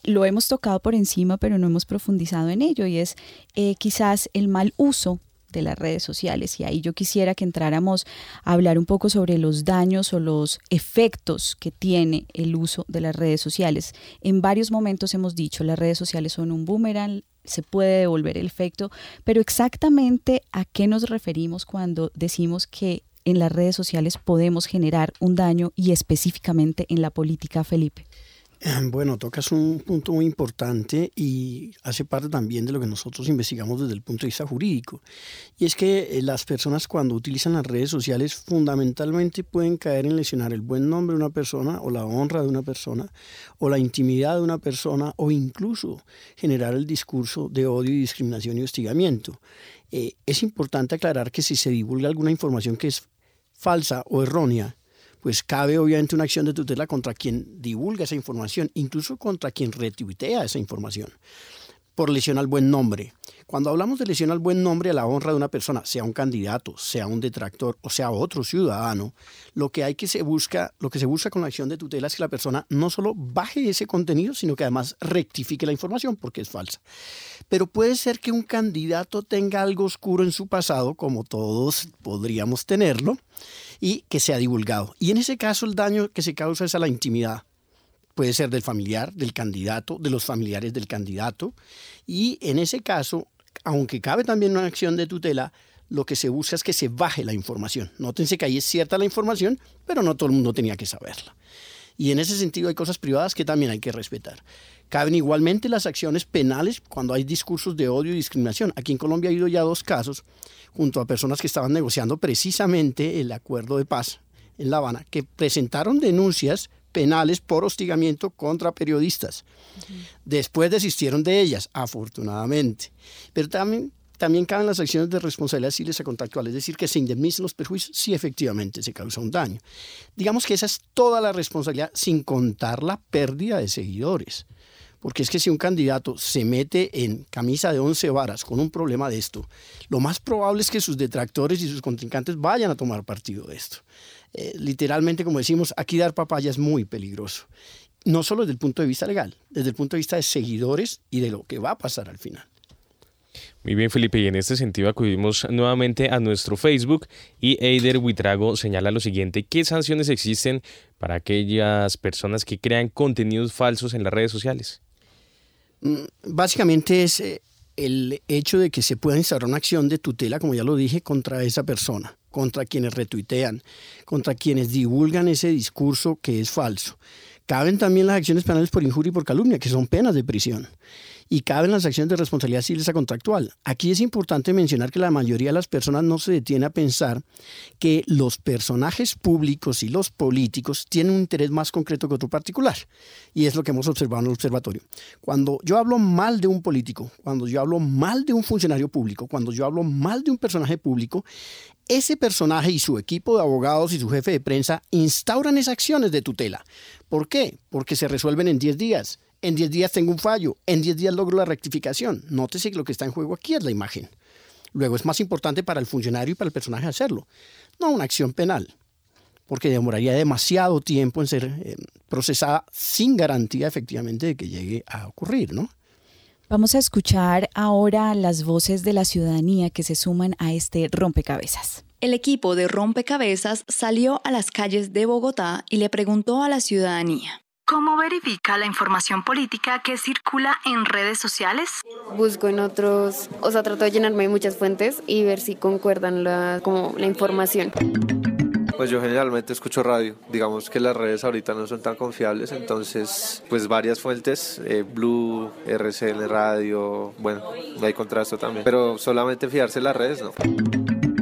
[SPEAKER 2] lo hemos tocado por encima, pero no hemos profundizado en ello, y es eh, quizás el mal uso de las redes sociales. Y ahí yo quisiera que entráramos a hablar un poco sobre los daños o los efectos que tiene el uso de las redes sociales. En varios momentos hemos dicho, las redes sociales son un boomerang, se puede devolver el efecto, pero exactamente a qué nos referimos cuando decimos que en las redes sociales podemos generar un daño y específicamente en la política, Felipe. [clears throat]
[SPEAKER 11] Bueno, tocas un punto muy importante y hace parte también de lo que nosotros investigamos desde el punto de vista jurídico. Y es que eh, las personas cuando utilizan las redes sociales fundamentalmente pueden caer en lesionar el buen nombre de una persona o la honra de una persona o la intimidad de una persona o incluso generar el discurso de odio y discriminación y hostigamiento. Eh, es importante aclarar que si se divulga alguna información que es falsa o errónea, pues cabe obviamente una acción de tutela contra quien divulga esa información, incluso contra quien retuitea esa información, por lesión al buen nombre. Cuando hablamos de lesión al buen nombre, a la honra de una persona, sea un candidato, sea un detractor o sea otro ciudadano, lo que hay que se busca, lo que se busca con la acción de tutela es que la persona no solo baje ese contenido, sino que además rectifique la información porque es falsa. Pero puede ser que un candidato tenga algo oscuro en su pasado, como todos podríamos tenerlo, y que sea divulgado. Y en ese caso el daño que se causa es a la intimidad. Puede ser del familiar, del candidato, de los familiares del candidato. Y en ese caso, aunque cabe también una acción de tutela, lo que se busca es que se baje la información. Nótense que ahí es cierta la información, pero no todo el mundo tenía que saberla. Y en ese sentido hay cosas privadas que también hay que respetar. Caben igualmente las acciones penales cuando hay discursos de odio y discriminación. Aquí en Colombia ha habido ya dos casos junto a personas que estaban negociando precisamente el acuerdo de paz en La Habana, que presentaron denuncias penales por hostigamiento contra periodistas. Después desistieron de ellas, afortunadamente. Pero también, también caben las acciones de responsabilidad civil a contractual, es decir, que se indemnicen los perjuicios si efectivamente se causa un daño. Digamos que esa es toda la responsabilidad sin contar la pérdida de seguidores. Porque es que si un candidato se mete en camisa de 11 varas con un problema de esto, lo más probable es que sus detractores y sus contrincantes vayan a tomar partido de esto. Eh, literalmente, como decimos, aquí dar papaya es muy peligroso. No solo desde el punto de vista legal, desde el punto de vista de seguidores y de lo que va a pasar al final.
[SPEAKER 9] Muy bien, Felipe, y en este sentido acudimos nuevamente a nuestro Facebook y Eider Huitrago señala lo siguiente, ¿qué sanciones existen para aquellas personas que crean contenidos falsos en las redes sociales?
[SPEAKER 11] Mm, básicamente es eh, el hecho de que se pueda instaurar una acción de tutela, como ya lo dije, contra esa persona, contra quienes retuitean, contra quienes divulgan ese discurso que es falso. Caben también las acciones penales por injuria y por calumnia, que son penas de prisión y caben las acciones de responsabilidad civil contractual. Aquí es importante mencionar que la mayoría de las personas no se detiene a pensar que los personajes públicos y los políticos tienen un interés más concreto que otro particular. Y es lo que hemos observado en el observatorio. Cuando yo hablo mal de un político, cuando yo hablo mal de un funcionario público, cuando yo hablo mal de un personaje público, ese personaje y su equipo de abogados y su jefe de prensa instauran esas acciones de tutela. ¿Por qué? Porque se resuelven en 10 días en 10 días tengo un fallo, en 10 días logro la rectificación. Nótese que lo que está en juego aquí es la imagen. Luego es más importante para el funcionario y para el personaje hacerlo, no una acción penal, porque demoraría demasiado tiempo en ser eh, procesada sin garantía efectivamente de que llegue a ocurrir, ¿no?
[SPEAKER 2] Vamos a escuchar ahora las voces de la ciudadanía que se suman a este rompecabezas.
[SPEAKER 19] El equipo de rompecabezas salió a las calles de Bogotá y le preguntó a la ciudadanía.
[SPEAKER 20] ¿Cómo verifica la información política que circula en redes sociales?
[SPEAKER 21] Busco en otros, o sea, trato de llenarme de muchas fuentes y ver si concuerdan la, como la información.
[SPEAKER 22] Pues yo generalmente escucho radio. Digamos que las redes ahorita no son tan confiables, entonces pues varias fuentes, eh, Blue, RCN Radio, bueno, hay contraste también. Pero solamente fiarse en las redes, ¿no?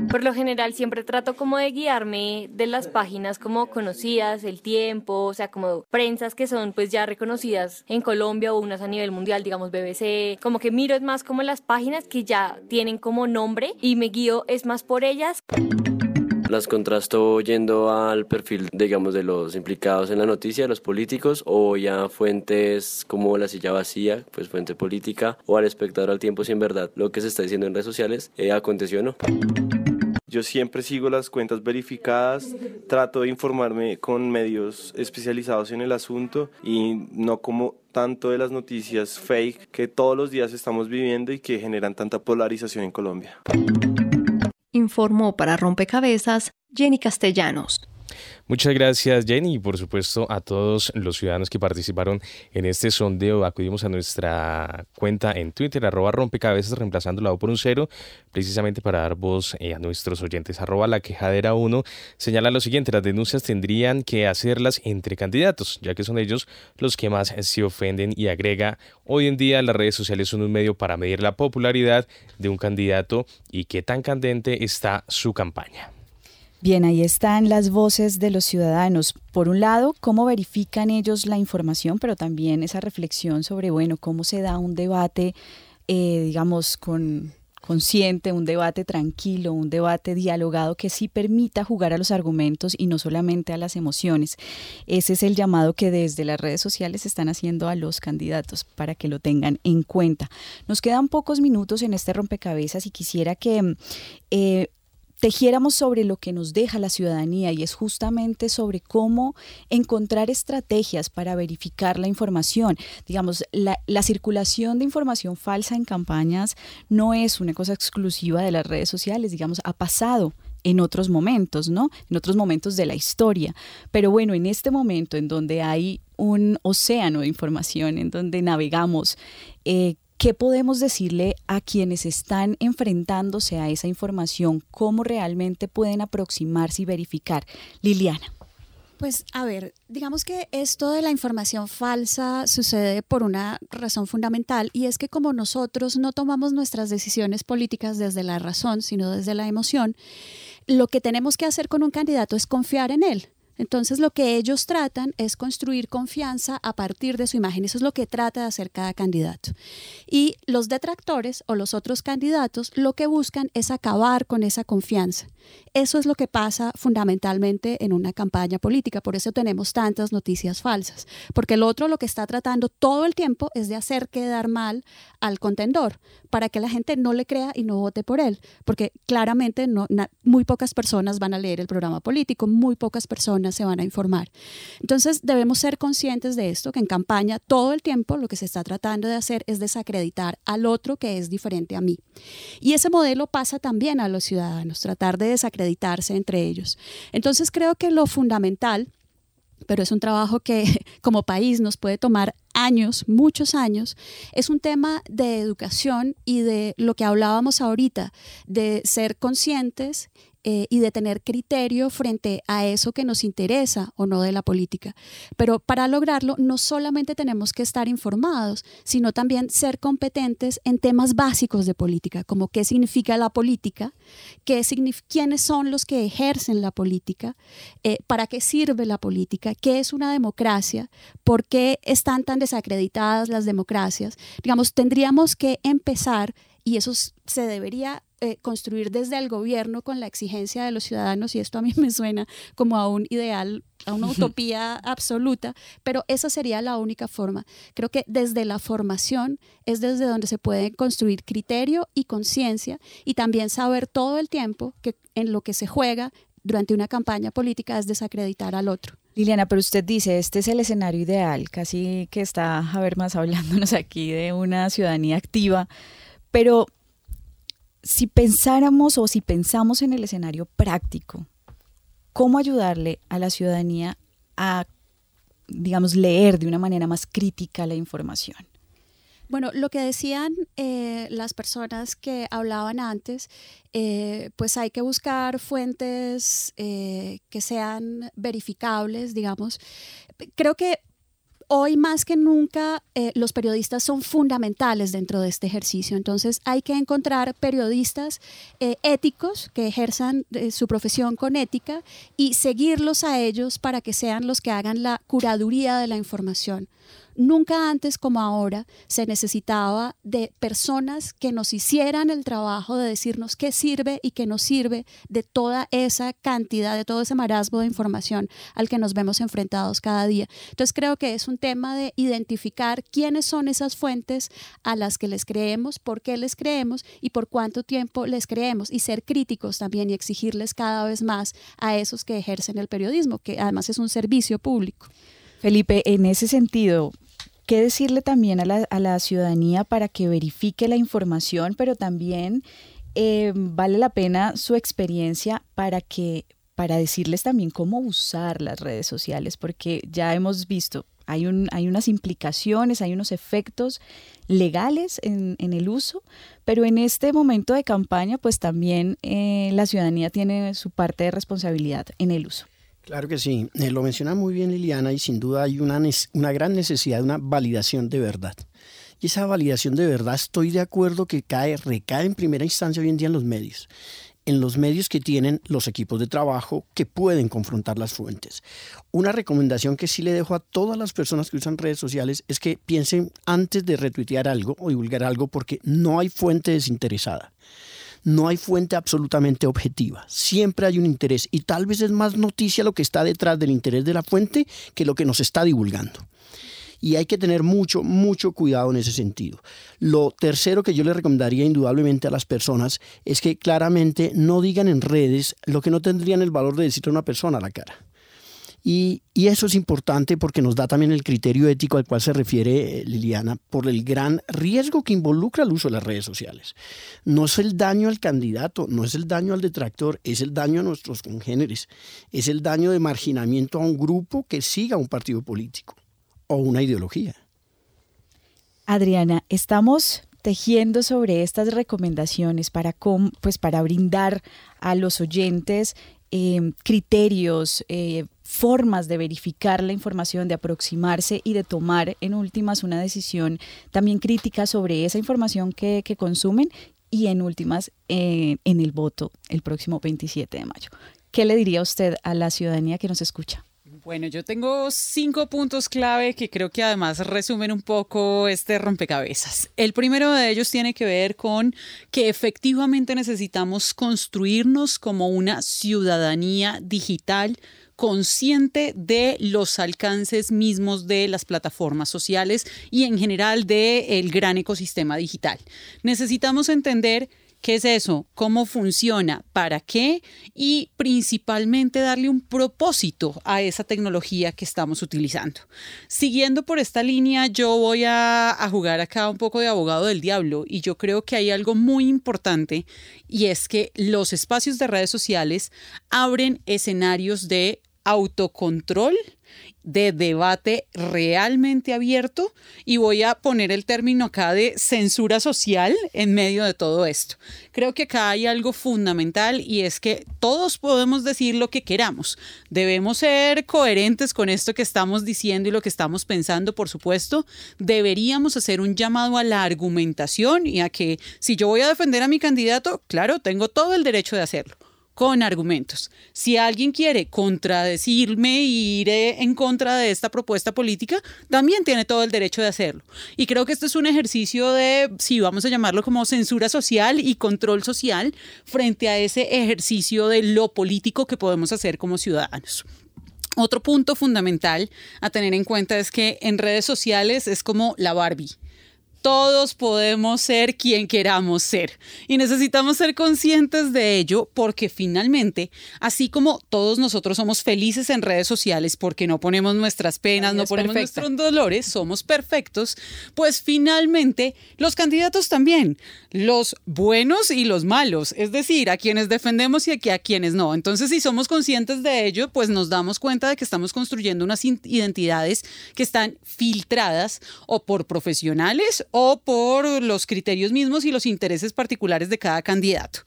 [SPEAKER 23] Por lo general siempre trato como de guiarme de las páginas como conocidas, El Tiempo, o sea, como prensas que son pues ya reconocidas en Colombia o unas a nivel mundial, digamos BBC, como que miro es más como las páginas que ya tienen como nombre y me guío es más por ellas.
[SPEAKER 24] Las contrasto yendo al perfil, digamos, de los implicados en la noticia, los políticos, o ya fuentes como La Silla Vacía, pues fuente política, o al espectador al tiempo, si en verdad lo que se está diciendo en redes sociales eh, aconteció o no.
[SPEAKER 25] Yo siempre sigo las cuentas verificadas, trato de informarme con medios especializados en el asunto y no como tanto de las noticias fake que todos los días estamos viviendo y que generan tanta polarización en Colombia.
[SPEAKER 20] Informó para Rompecabezas Jenny Castellanos.
[SPEAKER 9] Muchas gracias Jenny y por supuesto a todos los ciudadanos que participaron en este sondeo. Acudimos a nuestra cuenta en Twitter, arroba rompecabezas, reemplazando la O por un cero, precisamente para dar voz eh, a nuestros oyentes. Arroba la quejadera 1 señala lo siguiente, las denuncias tendrían que hacerlas entre candidatos, ya que son ellos los que más se ofenden y agrega, hoy en día las redes sociales son un medio para medir la popularidad de un candidato y qué tan candente está su campaña.
[SPEAKER 2] Bien, ahí están las voces de los ciudadanos. Por un lado, cómo verifican ellos la información, pero también esa reflexión sobre, bueno, cómo se da un debate, eh, digamos, con consciente, un debate tranquilo, un debate dialogado que sí permita jugar a los argumentos y no solamente a las emociones. Ese es el llamado que desde las redes sociales están haciendo a los candidatos para que lo tengan en cuenta. Nos quedan pocos minutos en este rompecabezas y quisiera que eh, tejiéramos sobre lo que nos deja la ciudadanía y es justamente sobre cómo encontrar estrategias para verificar la información. Digamos, la, circulación de información falsa en campañas no es una cosa exclusiva de las redes sociales, digamos, ha pasado en otros momentos, ¿no? En otros momentos de la historia. Pero bueno, en este momento en donde hay un océano de información, en donde navegamos, eh, ¿Qué podemos decirle a quienes están enfrentándose a esa información? ¿Cómo realmente pueden aproximarse y verificar? Liliana.
[SPEAKER 18] Pues a ver, digamos que esto de la información falsa sucede por una razón fundamental y es que como nosotros no tomamos nuestras decisiones políticas desde la razón, sino desde la emoción, lo que tenemos que hacer con un candidato es confiar en él. Entonces lo que ellos tratan es construir confianza a partir de su imagen. Eso es lo que trata de hacer cada candidato. Y los detractores o los otros candidatos lo que buscan es acabar con esa confianza. Eso es lo que pasa fundamentalmente en una campaña política. Por eso tenemos tantas noticias falsas. Porque el otro lo que está tratando todo el tiempo es de hacer quedar mal al contendor para que la gente no le crea y no vote por él. Porque claramente muy pocas personas van a leer el programa político, muy pocas personas se van a informar. Entonces debemos ser conscientes de esto, que en campaña todo el tiempo lo que se está tratando de hacer es desacreditar al otro que es diferente a mí. Y ese modelo pasa también a los ciudadanos, tratar de desacreditarse entre ellos. Entonces creo que lo fundamental pero es un trabajo que [laughs] como país nos puede tomar años, muchos años, es un tema de educación y de lo que hablábamos ahorita, de ser conscientes eh, y de tener criterio frente a eso que nos interesa o no de la política. Pero para lograrlo no solamente tenemos que estar informados, sino también ser competentes en temas básicos de política, como qué significa la política, qué quiénes son los que ejercen la política, eh, para qué sirve la política, qué es una democracia, por qué están tan desacreditadas las democracias. Digamos, tendríamos que empezar y eso se debería eh, construir desde el gobierno con la exigencia de los ciudadanos, y esto a mí [laughs] me suena como a un ideal, a una utopía absoluta, pero esa sería la única forma. Creo que desde la formación es desde donde se puede construir criterio y conciencia y también saber todo el tiempo que en lo que se juega durante una campaña política es desacreditar al otro.
[SPEAKER 2] Liliana, pero usted dice, este es el escenario ideal, casi que está, a ver, más hablándonos aquí de una ciudadanía activa, pero si pensáramos o si pensamos en el escenario práctico, ¿cómo ayudarle a la ciudadanía a, digamos, leer de una manera más crítica la información?
[SPEAKER 18] Bueno, lo que decían eh, las personas que hablaban antes, eh, pues hay que buscar fuentes eh, que sean verificables, digamos. Creo que hoy más que nunca eh, los periodistas son fundamentales dentro de este ejercicio. Entonces hay que encontrar periodistas eh, éticos que ejerzan eh, su profesión con ética y seguirlos a ellos para que sean los que hagan la curaduría de la información. Nunca antes como ahora se necesitaba de personas que nos hicieran el trabajo de decirnos qué sirve y qué no sirve de toda esa cantidad, de todo ese marasmo de información al que nos vemos enfrentados cada día. Entonces creo que es un tema de identificar quiénes son esas fuentes a las que les creemos, por qué les creemos y por cuánto tiempo les creemos y ser críticos también y exigirles cada vez más a esos que ejercen el periodismo, que además es un servicio público.
[SPEAKER 2] Felipe, en ese sentido, ¿Qué decirle también a la, ciudadanía para que verifique la información, pero también eh, vale la pena su experiencia para que para decirles también cómo usar las redes sociales, porque ya hemos visto, hay, un, hay unas implicaciones, hay unos efectos legales en, el uso, pero en este momento de campaña, pues también eh, la ciudadanía tiene su parte de responsabilidad en el uso.
[SPEAKER 11] Claro que sí, eh, lo menciona muy bien Liliana y sin duda hay una, una gran necesidad de una validación de verdad. Y esa validación de verdad estoy de acuerdo que cae, recae en primera instancia hoy en día en los medios en los medios que tienen los equipos de trabajo que pueden confrontar las fuentes. Una recomendación que sí le dejo a todas las personas que usan redes sociales es que piensen antes de retuitear algo o divulgar algo porque no hay fuente desinteresada no hay fuente absolutamente objetiva. Siempre hay un interés y tal vez es más noticia lo que está detrás del interés de la fuente que lo que nos está divulgando. Y hay que tener mucho, mucho cuidado en ese sentido. Lo tercero que yo le recomendaría indudablemente a las personas es que claramente no digan en redes lo que no tendrían el valor de decirle a una persona a la cara. Y, eso es importante porque nos da también el criterio ético al cual se refiere eh, Liliana por el gran riesgo que involucra el uso de las redes sociales. No es el daño al candidato, no es el daño al detractor, es el daño a nuestros congéneres, es el daño de marginamiento a un grupo que siga un partido político o una ideología.
[SPEAKER 2] Adriana, estamos tejiendo sobre estas recomendaciones para, pues para brindar a los oyentes eh, criterios, formas de verificar la información, de aproximarse y de tomar en últimas una decisión también crítica sobre esa información que, consumen y en últimas eh, en el voto el próximo 27 de mayo. ¿Qué le diría usted a la ciudadanía que nos escucha?
[SPEAKER 10] Bueno, yo tengo cinco puntos clave que creo que además resumen un poco este rompecabezas. El primero de ellos tiene que ver con que efectivamente necesitamos construirnos como una ciudadanía digital consciente de los alcances mismos de las plataformas sociales y en general del gran ecosistema digital. Necesitamos entender ¿Qué es eso? ¿Cómo funciona? ¿Para qué? Y principalmente darle un propósito a esa tecnología que estamos utilizando. Siguiendo por esta línea, yo voy a, jugar acá un poco de abogado del diablo y yo creo que hay algo muy importante y es que los espacios de redes sociales abren escenarios de autocontrol, de debate realmente abierto y voy a poner el término acá de censura social en medio de todo esto. Creo que acá hay algo fundamental y es que todos podemos decir lo que queramos. Debemos ser coherentes con esto que estamos diciendo y lo que estamos pensando, por supuesto. Deberíamos hacer un llamado a la argumentación y a que si yo voy a defender a mi candidato, claro, tengo todo el derecho de hacerlo con argumentos. Si alguien quiere contradecirme y ir en contra de esta propuesta política, también tiene todo el derecho de hacerlo. Y creo que este es un ejercicio de, si vamos a llamarlo como censura social y control social frente a ese ejercicio de lo político que podemos hacer como ciudadanos. Otro punto fundamental a tener en cuenta es que en redes sociales es como la Barbie todos podemos ser quien queramos ser. Y necesitamos ser conscientes de ello porque finalmente, así como todos nosotros somos felices en redes sociales porque no ponemos nuestras penas, no ponemos nuestros dolores, somos perfectos, pues finalmente los candidatos también, los buenos y los malos, es decir, a quienes defendemos y a quienes no. Entonces, si somos conscientes de ello, pues nos damos cuenta de que estamos construyendo unas identidades que están filtradas o por profesionales o por los criterios mismos y los intereses particulares de cada candidato.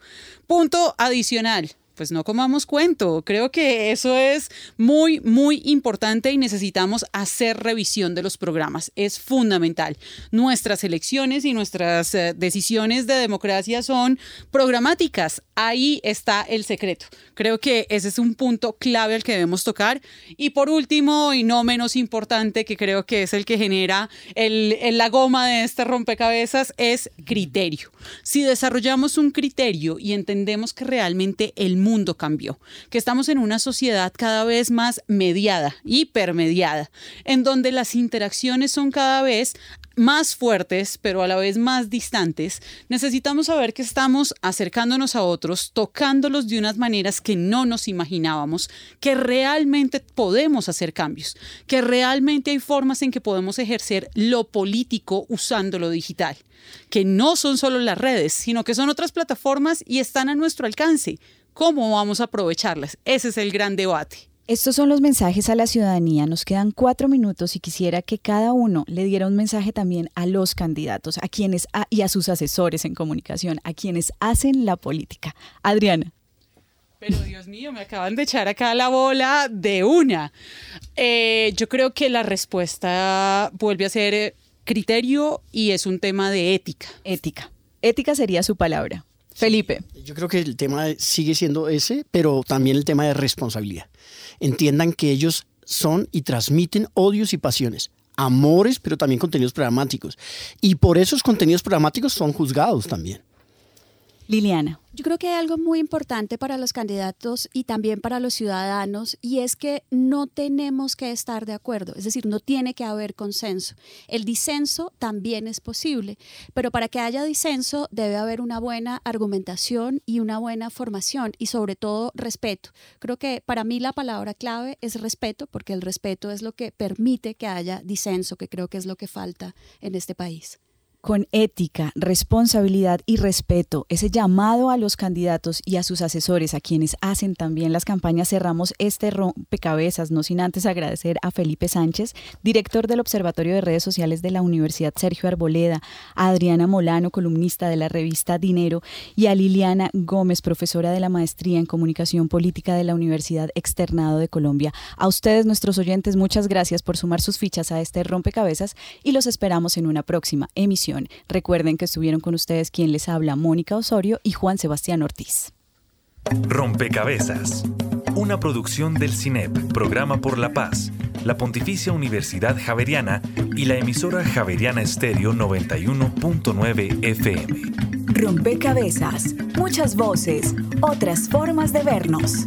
[SPEAKER 10] Punto adicional pues no comamos cuento. Creo que eso es muy, muy importante y necesitamos hacer revisión de los programas. Es fundamental. Nuestras elecciones y nuestras eh, decisiones de democracia son programáticas. Ahí está el secreto. Creo que ese es un punto clave al que debemos tocar. Y por último, y no menos importante, que creo que es el que genera el, la goma de este rompecabezas, es criterio. Si desarrollamos un criterio y entendemos que realmente el mundo mundo cambió, que estamos en una sociedad cada vez más mediada, hipermediada, en donde las interacciones son cada vez más fuertes, pero a la vez más distantes, necesitamos saber que estamos acercándonos a otros, tocándolos de unas maneras que no nos imaginábamos, que realmente podemos hacer cambios, que realmente hay formas en que podemos ejercer lo político usando lo digital, que no son solo las redes, sino que son otras plataformas y están a nuestro alcance. ¿Cómo vamos a aprovecharlas? Ese es el gran debate.
[SPEAKER 2] Estos son los mensajes a la ciudadanía. Nos quedan cuatro minutos y quisiera que cada uno le diera un mensaje también a los candidatos, a quienes y a sus asesores en comunicación, a quienes hacen la política. Adriana.
[SPEAKER 10] Pero Dios mío, me acaban de echar acá la bola de una. Eh, yo creo que la respuesta vuelve a ser eh, criterio y es un tema de ética.
[SPEAKER 2] Ética. Ética sería su palabra. Felipe.
[SPEAKER 11] Yo creo que el tema sigue siendo ese, pero también el tema de responsabilidad. Entiendan que ellos son y transmiten odios y pasiones, amores, pero también contenidos programáticos. Y por esos contenidos programáticos son juzgados también.
[SPEAKER 2] Liliana.
[SPEAKER 18] Yo creo que hay algo muy importante para los candidatos y también para los ciudadanos y es que no tenemos que estar de acuerdo, es decir, no tiene que haber consenso. El disenso también es posible, pero para que haya disenso debe haber una buena argumentación y una buena formación y sobre todo respeto. Creo que para mí la palabra clave es respeto porque el respeto es lo que permite que haya disenso, que creo que es lo que falta en este país
[SPEAKER 2] con ética, responsabilidad y respeto, ese llamado a los candidatos y a sus asesores, a quienes hacen también las campañas, cerramos este rompecabezas, no sin antes agradecer a Felipe Sánchez, director del Observatorio de Redes Sociales de la Universidad Sergio Arboleda, a Adriana Molano, columnista de la revista Dinero, y a Liliana Gómez, profesora de la Maestría en Comunicación Política de la Universidad Externado de Colombia. A ustedes, nuestros oyentes, muchas gracias por sumar sus fichas a este rompecabezas y los esperamos en una próxima emisión Recuerden que estuvieron con ustedes quien les habla, Mónica Osorio y Juan Sebastián Ortiz.
[SPEAKER 1] Rompecabezas. Una producción del CINEP, Programa por la Paz, la Pontificia Universidad Javeriana y la emisora Javeriana Estéreo 91.9 FM.
[SPEAKER 2] Rompecabezas. Muchas voces, otras formas de vernos.